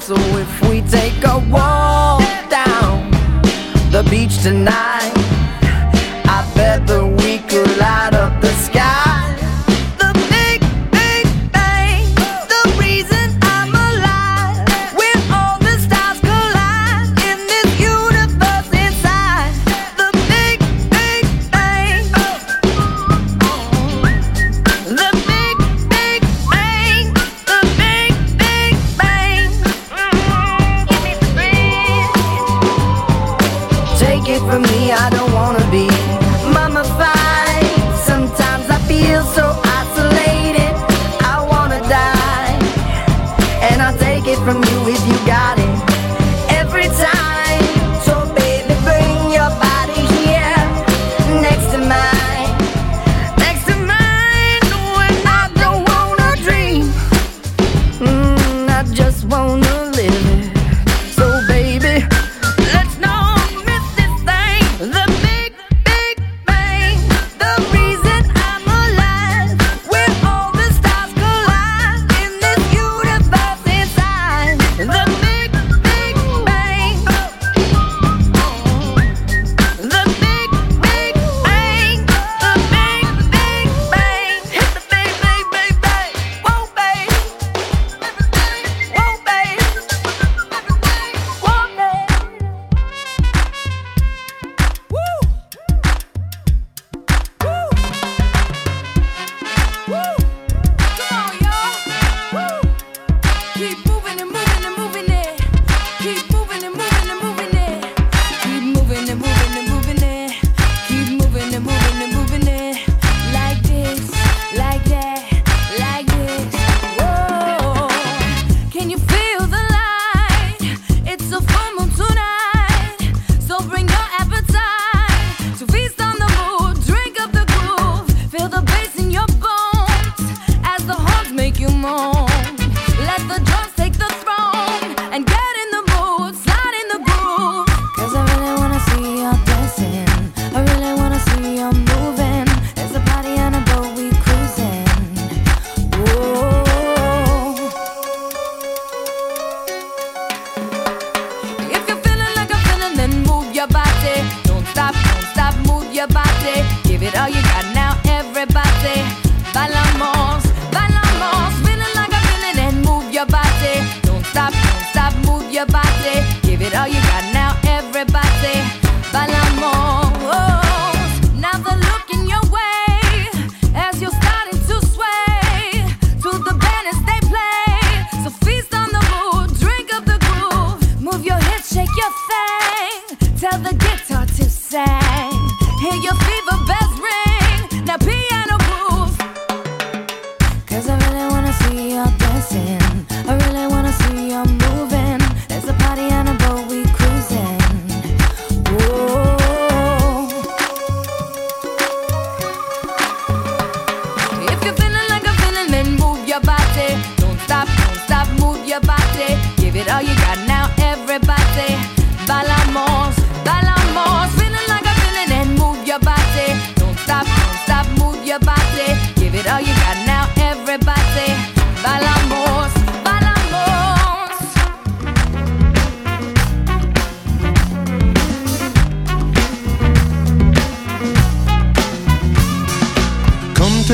So if we take a walk down the beach tonight.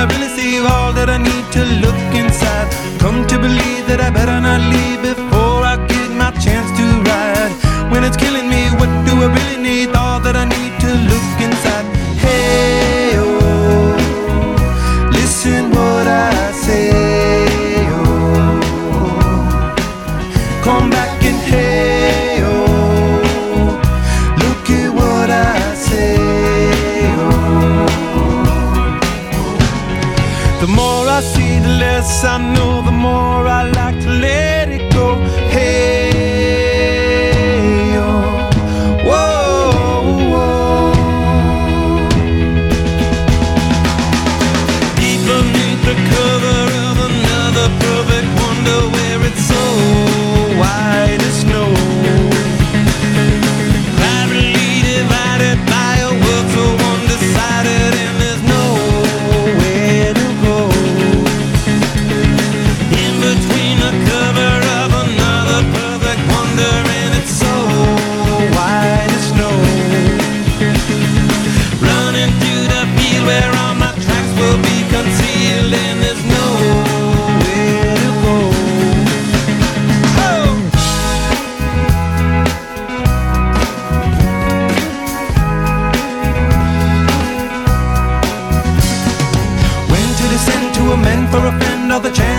I really see all that I need to look inside. Come to believe. The more I see, the less I know, the more I like to live. another chance.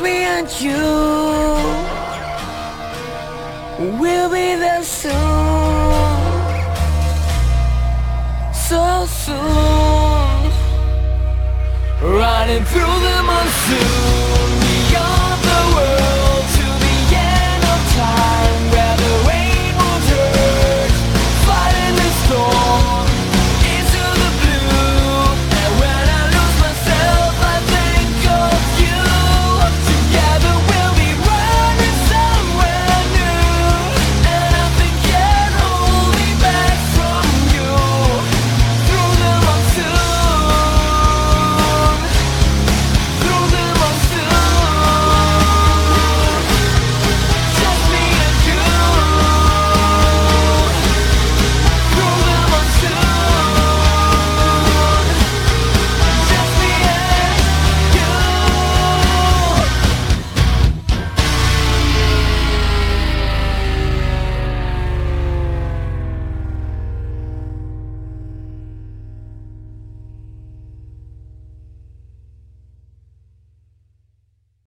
Me and you. We'll be there soon, so soon, running through the monsoon.